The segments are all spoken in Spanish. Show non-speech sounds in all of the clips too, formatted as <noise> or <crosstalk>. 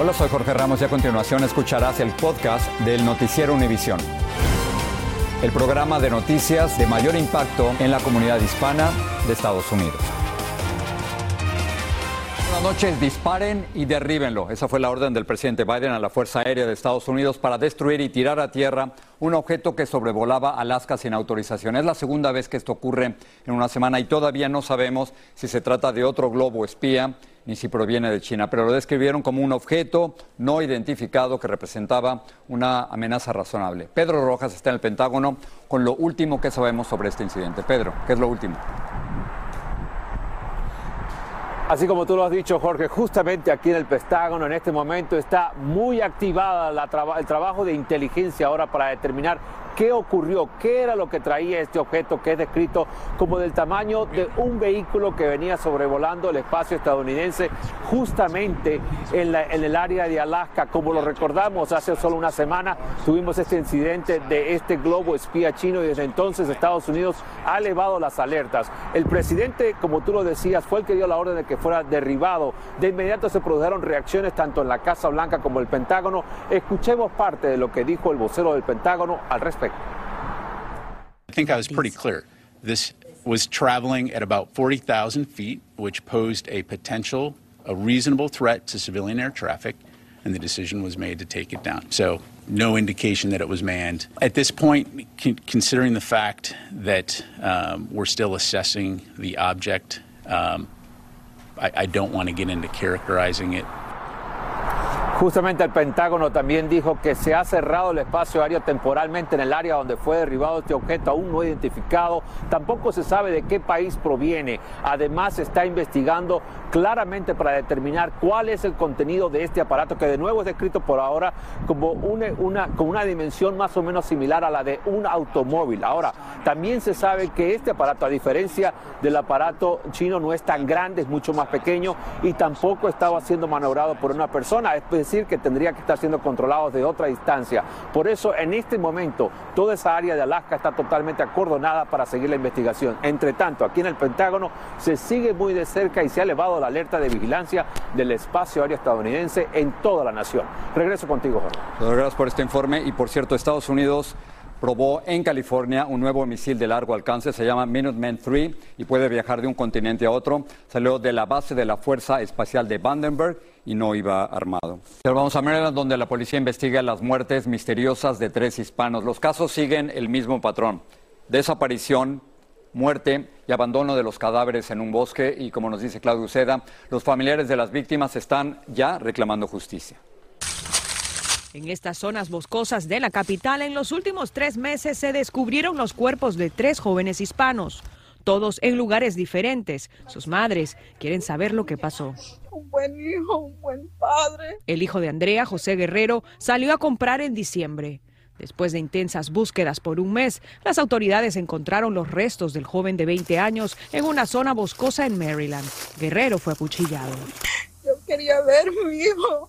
Hola, soy Jorge Ramos y a continuación escucharás el podcast del Noticiero Univisión. El programa de noticias de mayor impacto en la comunidad hispana de Estados Unidos. Buenas noches, disparen y derríbenlo. Esa fue la orden del presidente Biden a la Fuerza Aérea de Estados Unidos para destruir y tirar a tierra un objeto que sobrevolaba Alaska sin autorización. Es la segunda vez que esto ocurre en una semana y todavía no sabemos si se trata de otro globo espía ni si proviene de China, pero lo describieron como un objeto no identificado que representaba una amenaza razonable. Pedro Rojas está en el Pentágono con lo último que sabemos sobre este incidente. Pedro, ¿qué es lo último? Así como tú lo has dicho, Jorge, justamente aquí en el Pentágono en este momento está muy activada la el trabajo de inteligencia ahora para determinar qué ocurrió, qué era lo que traía este objeto que es descrito como del tamaño de un vehículo que venía sobrevolando el espacio estadounidense justamente en, la, en el área de Alaska. Como lo recordamos, hace solo una semana tuvimos este incidente de este globo espía chino y desde entonces Estados Unidos ha elevado las alertas. El presidente, como tú lo decías, fue el que dio la orden de que fuera derribado. De inmediato se produjeron reacciones tanto en la Casa Blanca como el Pentágono. Escuchemos parte de lo que dijo el vocero del Pentágono al respecto. I think I was pretty clear. This was traveling at about 40,000 feet, which posed a potential, a reasonable threat to civilian air traffic, and the decision was made to take it down. So, no indication that it was manned. At this point, considering the fact that um, we're still assessing the object, um, I, I don't want to get into characterizing it Justamente el Pentágono también dijo que se ha cerrado el espacio aéreo temporalmente en el área donde fue derribado este objeto aún no identificado. Tampoco se sabe de qué país proviene. Además, se está investigando claramente para determinar cuál es el contenido de este aparato, que de nuevo es descrito por ahora como una, con una dimensión más o menos similar a la de un automóvil. Ahora, también se sabe que este aparato, a diferencia del aparato chino, no es tan grande, es mucho más pequeño y tampoco estaba siendo maniobrado por una persona. Es decir, que tendría que estar siendo controlado de otra distancia. Por eso, en este momento, toda esa área de Alaska está totalmente acordonada para seguir la investigación. Entre tanto, aquí en el Pentágono se sigue muy de cerca y se ha elevado la alerta de vigilancia del espacio aéreo estadounidense en toda la nación. Regreso contigo, Jorge. Gracias por este informe. Y por cierto, Estados Unidos probó en California un nuevo misil de largo alcance, se llama Minuteman 3 y puede viajar de un continente a otro. Salió de la base de la Fuerza Espacial de Vandenberg y no iba armado. Pero vamos a Maryland, donde la policía investiga las muertes misteriosas de tres hispanos. Los casos siguen el mismo patrón. Desaparición, muerte y abandono de los cadáveres en un bosque y, como nos dice Claudio Seda, los familiares de las víctimas están ya reclamando justicia. En estas zonas boscosas de la capital, en los últimos tres meses se descubrieron los cuerpos de tres jóvenes hispanos, todos en lugares diferentes. Sus madres quieren saber lo que pasó. Un buen hijo, un buen padre. El hijo de Andrea, José Guerrero, salió a comprar en diciembre. Después de intensas búsquedas por un mes, las autoridades encontraron los restos del joven de 20 años en una zona boscosa en Maryland. Guerrero fue acuchillado. Yo quería ver a mi hijo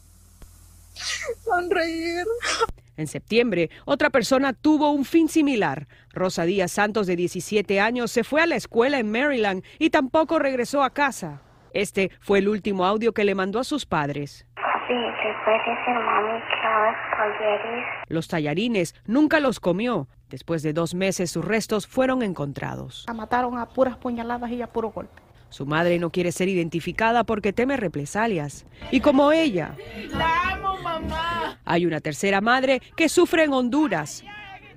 <laughs> sonreír. En septiembre, otra persona tuvo un fin similar. Rosa Díaz Santos, de 17 años, se fue a la escuela en Maryland y tampoco regresó a casa. Este fue el último audio que le mandó a sus padres. Los tallarines nunca los comió. Después de dos meses sus restos fueron encontrados. La mataron a puras puñaladas y a puro golpe. Su madre no quiere ser identificada porque teme represalias. Y como ella, La amo, mamá. hay una tercera madre que sufre en Honduras.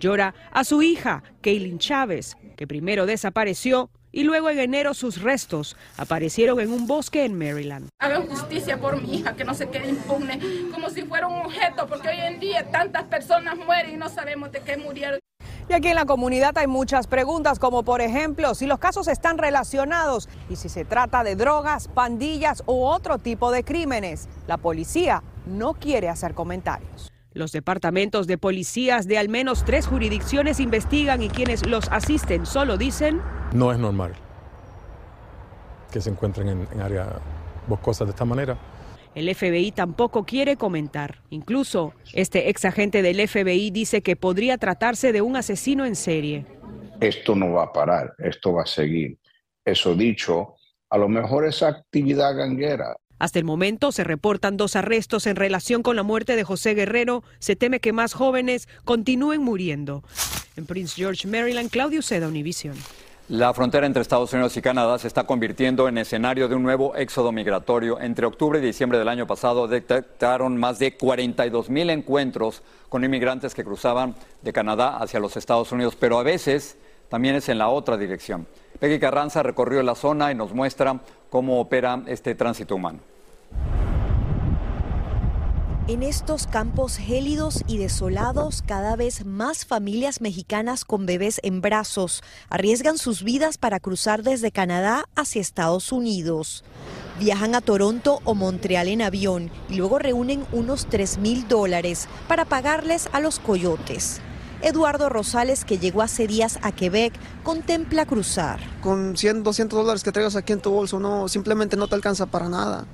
Llora a su hija, Kaylin Chávez, que primero desapareció y luego en enero sus restos aparecieron en un bosque en Maryland. Hagan justicia por mi hija, que no se quede impune, como si fuera un objeto, porque hoy en día tantas personas mueren y no sabemos de qué murieron. Y aquí en la comunidad hay muchas preguntas, como por ejemplo si los casos están relacionados y si se trata de drogas, pandillas u otro tipo de crímenes. La policía no quiere hacer comentarios. Los departamentos de policías de al menos tres jurisdicciones investigan y quienes los asisten solo dicen No es normal que se encuentren en, en áreas boscosas de esta manera. El FBI tampoco quiere comentar. Incluso, este ex agente del FBI dice que podría tratarse de un asesino en serie. Esto no va a parar, esto va a seguir. Eso dicho, a lo mejor esa actividad ganguera Hasta el momento se reportan dos arrestos en relación con la muerte de José Guerrero. Se teme que más jóvenes continúen muriendo. En Prince George, Maryland, Claudio Seda, Univision. La frontera entre Estados Unidos y Canadá se está convirtiendo en escenario de un nuevo éxodo migratorio. Entre octubre y diciembre del año pasado detectaron más de 42 mil encuentros con inmigrantes que cruzaban de Canadá hacia los Estados Unidos, pero a veces también es en la otra dirección. Peggy Carranza recorrió la zona y nos muestra cómo opera este tránsito humano. En estos campos gélidos y desolados, cada vez más familias mexicanas con bebés en brazos arriesgan sus vidas para cruzar desde Canadá hacia Estados Unidos. Viajan a Toronto o Montreal en avión y luego reúnen unos 3 mil dólares para pagarles a los coyotes. Eduardo Rosales, que llegó hace días a Quebec, contempla cruzar. Con 100, 200 dólares que traigas aquí en tu bolso, no, simplemente no te alcanza para nada.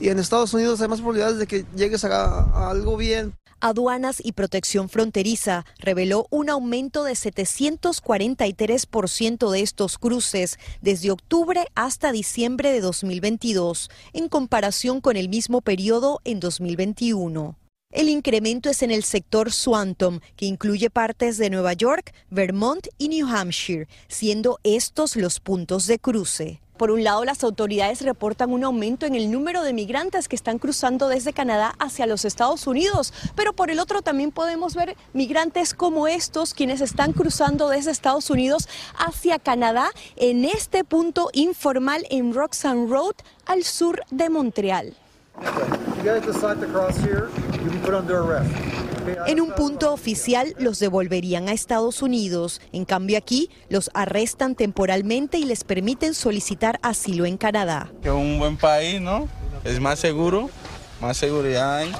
Y en Estados Unidos hay más probabilidades de que llegues a, algo bien. Aduanas y Protección Fronteriza reveló un aumento de 743% de estos cruces desde octubre hasta diciembre de 2022, en comparación con el mismo periodo en 2021. El incremento es en el sector Swanton, que incluye partes de Nueva York, Vermont y New Hampshire, siendo estos los puntos de cruce. Por un lado, las autoridades reportan un aumento en el número de migrantes que están cruzando desde Canadá hacia los Estados Unidos, pero por el otro también podemos ver migrantes como estos, quienes están cruzando desde Estados Unidos hacia Canadá en este punto informal en Roxanne Road, al sur de Montreal. En un punto oficial los devolverían a Estados Unidos. En cambio aquí los arrestan temporalmente y les permiten solicitar asilo en Canadá. Es un buen país, ¿no? Es más seguro, más seguridad hay.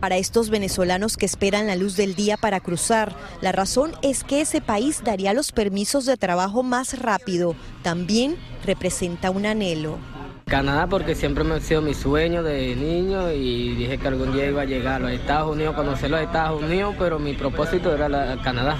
Para estos venezolanos que esperan la luz del día para cruzar, la razón es que ese país daría los permisos de trabajo más rápido. También representa un anhelo. Canadá porque siempre me ha sido mi sueño de niño y dije que algún día iba a llegar a Estados Unidos, conocer los Estados Unidos, pero mi propósito era Canadá.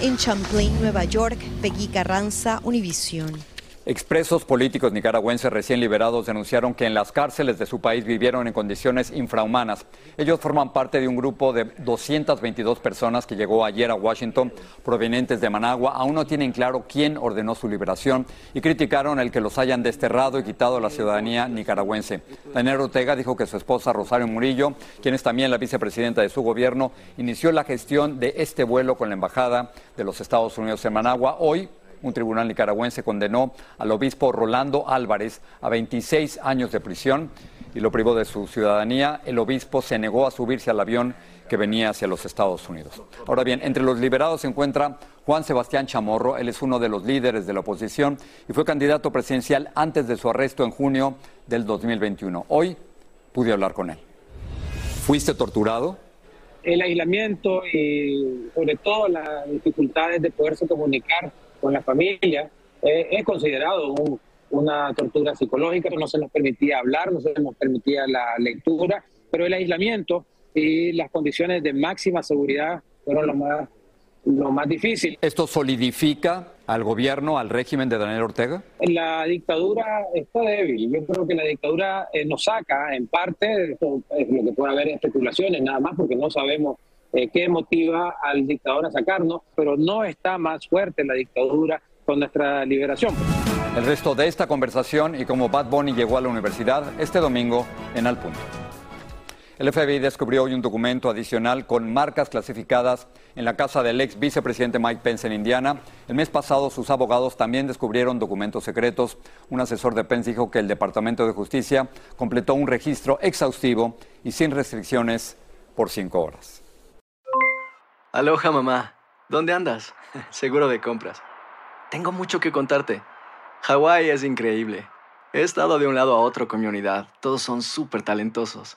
En Champlain, Nueva York, Peggy Carranza, Univision. Expresos políticos nicaragüenses recién liberados denunciaron que en las cárceles de su país vivieron en condiciones infrahumanas. Ellos forman parte de un grupo de 222 personas que llegó ayer a Washington provenientes de Managua. Aún no tienen claro quién ordenó su liberación y criticaron el que los hayan desterrado y quitado la ciudadanía nicaragüense. Daniel Ortega dijo que su esposa Rosario Murillo, quien es también la vicepresidenta de su gobierno, inició la gestión de este vuelo con la Embajada de los Estados Unidos en Managua. Hoy un tribunal nicaragüense condenó al obispo Rolando Álvarez a 26 años de prisión y lo privó de su ciudadanía. El obispo se negó a subirse al avión que venía hacia los Estados Unidos. Ahora bien, entre los liberados se encuentra Juan Sebastián Chamorro. Él es uno de los líderes de la oposición y fue candidato presidencial antes de su arresto en junio del 2021. Hoy pude hablar con él. ¿Fuiste torturado? El aislamiento y sobre todo las dificultades de poderse comunicar con la familia eh, es considerado una tortura psicológica, no se nos permitía hablar, no se nos permitía la lectura, pero el aislamiento y las condiciones de máxima seguridad fueron las más lo más difícil. ¿Esto solidifica al gobierno, al régimen de Daniel Ortega? La dictadura está débil. Yo creo que la dictadura eh, nos saca, en parte, esto es lo que puede haber especulaciones, nada más porque no sabemos eh, qué motiva al dictador a sacarnos, pero no está más fuerte la dictadura con nuestra liberación. El resto de esta conversación y cómo Bad Bunny llegó a la universidad este domingo en Al Punto. El FBI descubrió hoy un documento adicional con marcas clasificadas en la casa del ex vicepresidente Mike Pence en Indiana. El mes pasado sus abogados también descubrieron documentos secretos. Un asesor de Pence dijo que el Departamento de Justicia completó un registro exhaustivo y sin restricciones por cinco horas. Aloha mamá, ¿dónde andas? <laughs> Seguro de compras. Tengo mucho que contarte. Hawái es increíble. He estado de un lado a otro con mi unidad. Todos son súper talentosos.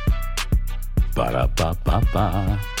Para pa pa pa.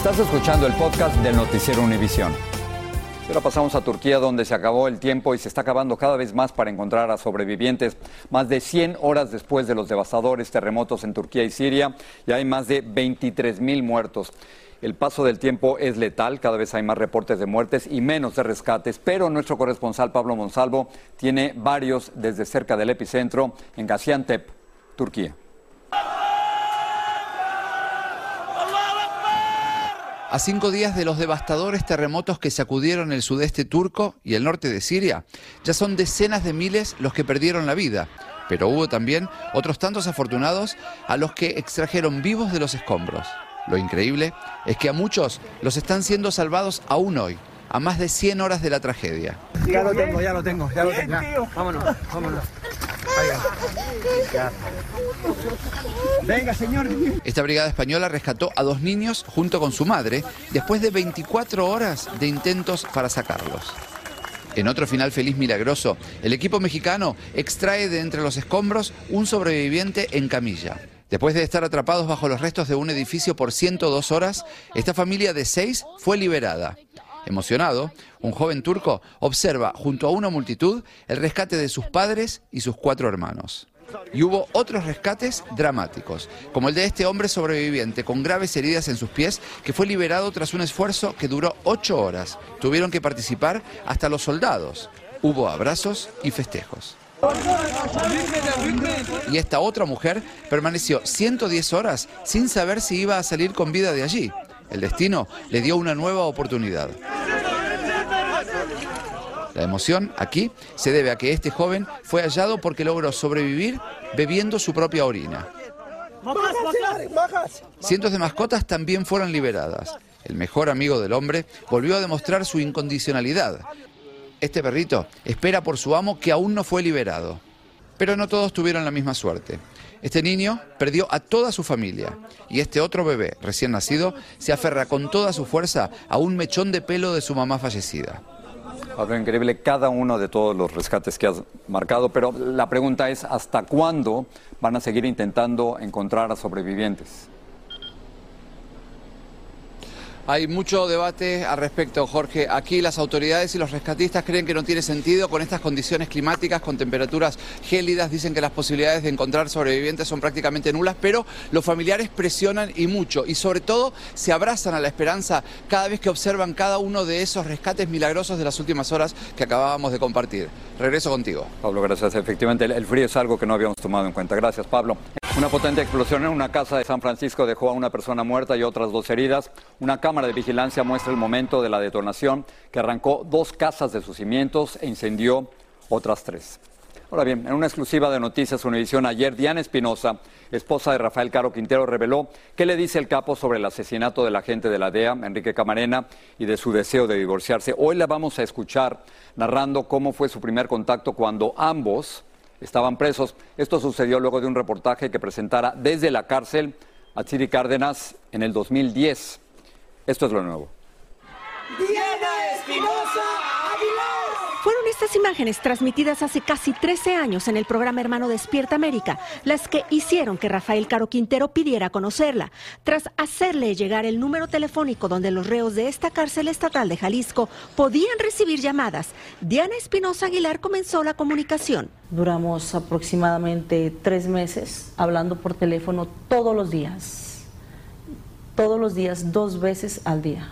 Estás escuchando el podcast del Noticiero Univisión. Ahora pasamos a Turquía, donde se acabó el tiempo y se está acabando cada vez más para encontrar a sobrevivientes. Más de 100 horas después de los devastadores terremotos en Turquía y Siria, ya hay más de 23 mil muertos. El paso del tiempo es letal, cada vez hay más reportes de muertes y menos de rescates, pero nuestro corresponsal Pablo Monsalvo tiene varios desde cerca del epicentro en Gaziantep, Turquía. A cinco días de los devastadores terremotos que sacudieron el sudeste turco y el norte de Siria, ya son decenas de miles los que perdieron la vida. Pero hubo también otros tantos afortunados a los que extrajeron vivos de los escombros. Lo increíble es que a muchos los están siendo salvados aún hoy, a más de 100 horas de la tragedia. Ya lo tengo, ya lo tengo, ya lo tengo. Vámonos, vámonos. Venga, señor. Esta brigada española rescató a dos niños junto con su madre después de 24 horas de intentos para sacarlos. En otro final feliz milagroso, el equipo mexicano extrae de entre los escombros un sobreviviente en camilla. Después de estar atrapados bajo los restos de un edificio por 102 horas, esta familia de seis fue liberada. Emocionado, un joven turco observa junto a una multitud el rescate de sus padres y sus cuatro hermanos. Y hubo otros rescates dramáticos, como el de este hombre sobreviviente con graves heridas en sus pies que fue liberado tras un esfuerzo que duró ocho horas. Tuvieron que participar hasta los soldados. Hubo abrazos y festejos. Y esta otra mujer permaneció 110 horas sin saber si iba a salir con vida de allí. El destino le dio una nueva oportunidad. La emoción aquí se debe a que este joven fue hallado porque logró sobrevivir bebiendo su propia orina. Cientos de mascotas también fueron liberadas. El mejor amigo del hombre volvió a demostrar su incondicionalidad. Este perrito espera por su amo que aún no fue liberado. Pero no todos tuvieron la misma suerte. Este niño perdió a toda su familia y este otro bebé recién nacido se aferra con toda su fuerza a un mechón de pelo de su mamá fallecida. Pablo, increíble cada uno de todos los rescates que has marcado, pero la pregunta es, ¿hasta cuándo van a seguir intentando encontrar a sobrevivientes? Hay mucho debate al respecto, Jorge. Aquí las autoridades y los rescatistas creen que no tiene sentido con estas condiciones climáticas, con temperaturas gélidas. Dicen que las posibilidades de encontrar sobrevivientes son prácticamente nulas, pero los familiares presionan y mucho. Y sobre todo se abrazan a la esperanza cada vez que observan cada uno de esos rescates milagrosos de las últimas horas que acabábamos de compartir. Regreso contigo. Pablo, gracias. Efectivamente, el, frío es algo que no habíamos tomado en cuenta. Gracias, Pablo. Una potente explosión en una casa de San Francisco dejó a una persona muerta y otras dos heridas. Una cámara de vigilancia muestra el momento de la detonación que arrancó dos casas de sus cimientos e incendió otras tres. Ahora bien, en una exclusiva de Noticias Univisión ayer, Diana Espinosa, esposa de Rafael Caro Quintero, reveló qué le dice el capo sobre el asesinato del agente de la DEA, Enrique Camarena, y de su deseo de divorciarse. Hoy la vamos a escuchar narrando cómo fue su primer contacto cuando ambos estaban presos. Esto sucedió luego de un reportaje que presentara desde la cárcel a Chiri Cárdenas en el 2010. Esto es lo nuevo. Estas imágenes transmitidas hace casi 13 años en el programa Hermano Despierta América, las que hicieron que Rafael Caro Quintero pidiera conocerla, tras hacerle llegar el número telefónico donde los reos de esta cárcel estatal de Jalisco podían recibir llamadas. Diana Espinosa Aguilar comenzó la comunicación. Duramos aproximadamente tres meses hablando por teléfono todos los días, todos los días, dos veces al día.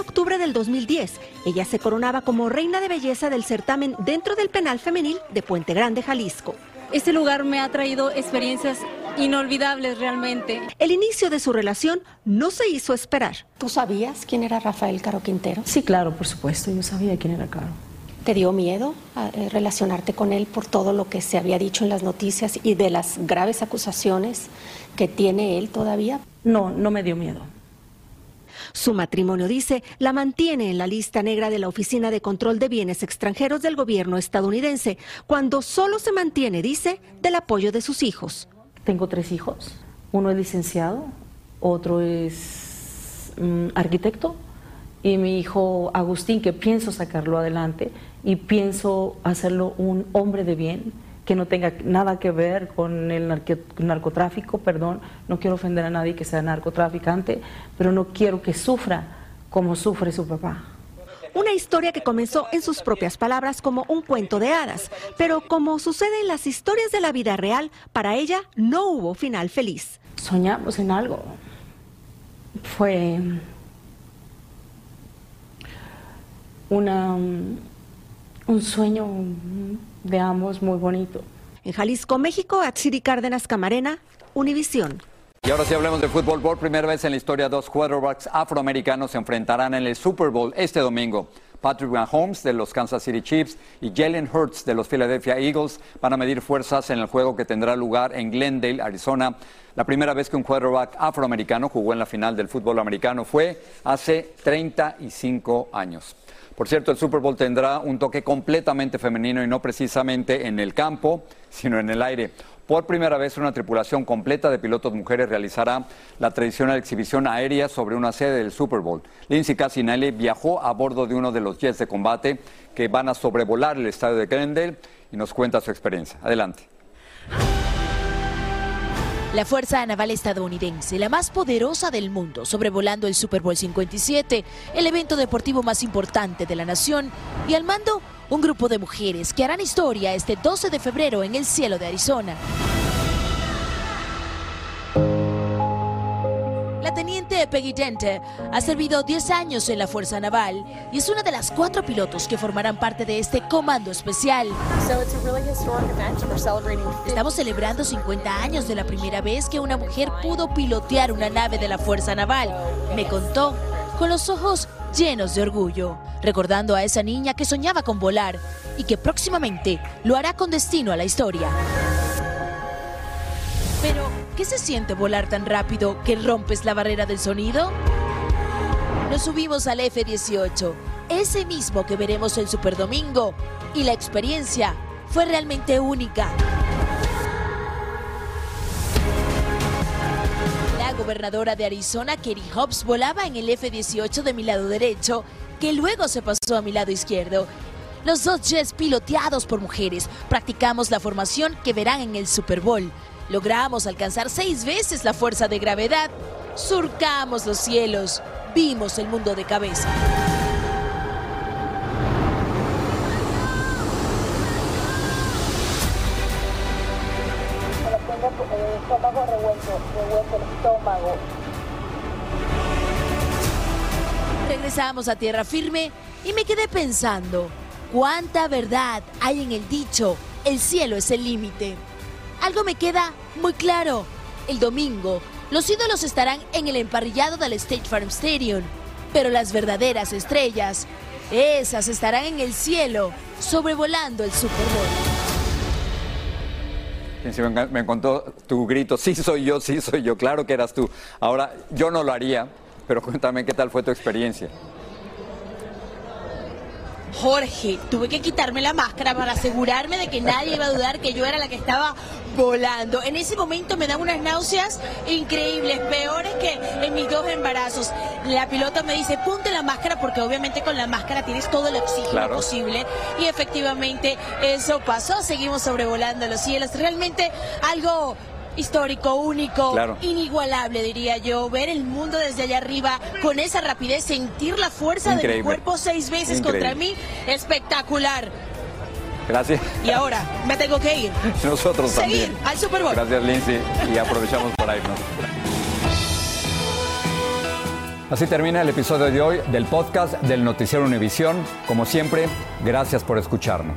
Octubre del 2010. Ella se coronaba como reina de belleza del certamen dentro del penal femenil de Puente Grande, Jalisco. Este lugar me ha traído experiencias inolvidables realmente. El inicio de su relación no se hizo esperar. ¿Tú sabías quién era Rafael Caro Quintero? Sí, claro, por supuesto, yo sabía quién era Caro. ¿Te dio miedo eh, relacionarte con él por todo lo que se había dicho en las noticias y de las graves acusaciones que tiene él todavía? No, no me dio miedo. Su matrimonio, dice, la mantiene en la lista negra de la Oficina de Control de Bienes Extranjeros del gobierno estadounidense, cuando solo se mantiene, dice, del apoyo de sus hijos. Tengo tres hijos. Uno es licenciado, otro es mm, arquitecto y mi hijo Agustín, que pienso sacarlo adelante y pienso hacerlo un hombre de bien que no tenga nada que ver con el narcotráfico, perdón, no quiero ofender a nadie que sea narcotraficante, pero no quiero que sufra como sufre su papá. Una historia que comenzó en sus propias palabras como un cuento de hadas, pero como sucede en las historias de la vida real, para ella no hubo final feliz. Soñamos en algo. Fue una, un sueño de ambos muy bonito. En Jalisco, México, Atsiri Cárdenas Camarena, Univisión. Y ahora sí hablemos de fútbol. Por primera vez en la historia, dos quarterbacks afroamericanos se enfrentarán en el Super Bowl este domingo. Patrick Mahomes de los Kansas City Chiefs y Jalen Hurts de los Philadelphia Eagles van a medir fuerzas en el juego que tendrá lugar en Glendale, Arizona. La primera vez que un quarterback afroamericano jugó en la final del fútbol americano fue hace 35 años. Por cierto, el Super Bowl tendrá un toque completamente femenino y no precisamente en el campo, sino en el aire. Por primera vez, una tripulación completa de pilotos mujeres realizará la tradicional exhibición aérea sobre una sede del Super Bowl. Lindsay Cassinelli viajó a bordo de uno de los jets de combate que van a sobrevolar el estadio de Glendale y nos cuenta su experiencia. Adelante. La Fuerza Naval Estadounidense, la más poderosa del mundo, sobrevolando el Super Bowl 57, el evento deportivo más importante de la nación, y al mando un grupo de mujeres que harán historia este 12 de febrero en el cielo de Arizona. Teniente Peggy Dente ha servido 10 años en la Fuerza Naval y es una de las cuatro pilotos que formarán parte de este comando especial. Estamos celebrando 50 años de la primera vez que una mujer pudo pilotear una nave de la Fuerza Naval, me contó, con los ojos llenos de orgullo, recordando a esa niña que soñaba con volar y que próximamente lo hará con destino a la historia. ¿Qué se siente volar tan rápido que rompes la barrera del sonido? Nos subimos al F-18, ese mismo que veremos el Super Domingo, y la experiencia fue realmente única. La gobernadora de Arizona, Kerry Hobbs, volaba en el F-18 de mi lado derecho, que luego se pasó a mi lado izquierdo. Los dos jets piloteados por mujeres. Practicamos la formación que verán en el Super Bowl. Logramos alcanzar seis veces la fuerza de gravedad. Surcamos los cielos. Vimos el mundo de cabeza. estómago revuelto, revuelto el estómago. Regresamos a tierra firme y me quedé pensando, ¿cuánta verdad hay en el dicho, el cielo es el límite? algo me queda muy claro. El domingo, los ídolos estarán en el emparrillado del State Farm Stadium, pero las verdaderas estrellas, esas estarán en el cielo, sobrevolando el Super Bowl. Me, encantó tu grito, sí soy yo, sí soy yo, claro que eras tú. Ahora, yo no lo haría, pero cuéntame qué tal fue tu experiencia. Jorge, tuve que quitarme la máscara para asegurarme de que nadie iba a dudar que yo era la que estaba volando. En ese momento me dan unas náuseas increíbles, peores que en mis dos embarazos. La pilota me dice, ponte la máscara porque obviamente con la máscara tienes todo el oxígeno Claro. posible. Y efectivamente eso pasó, seguimos sobrevolando los cielos. Realmente algo histórico, único, Claro. inigualable diría yo, ver el mundo desde allá arriba con esa rapidez, sentir la fuerza de mi Increíble. cuerpo seis veces contra Increíble. mí, espectacular. Gracias. Y ahora me tengo que ir. <laughs> Nosotros Seguir también. al Super Bowl. Gracias, Lindsay. Y aprovechamos para irnos. Así termina el episodio de hoy del podcast del Noticiero Univisión. Como siempre, gracias por escucharnos.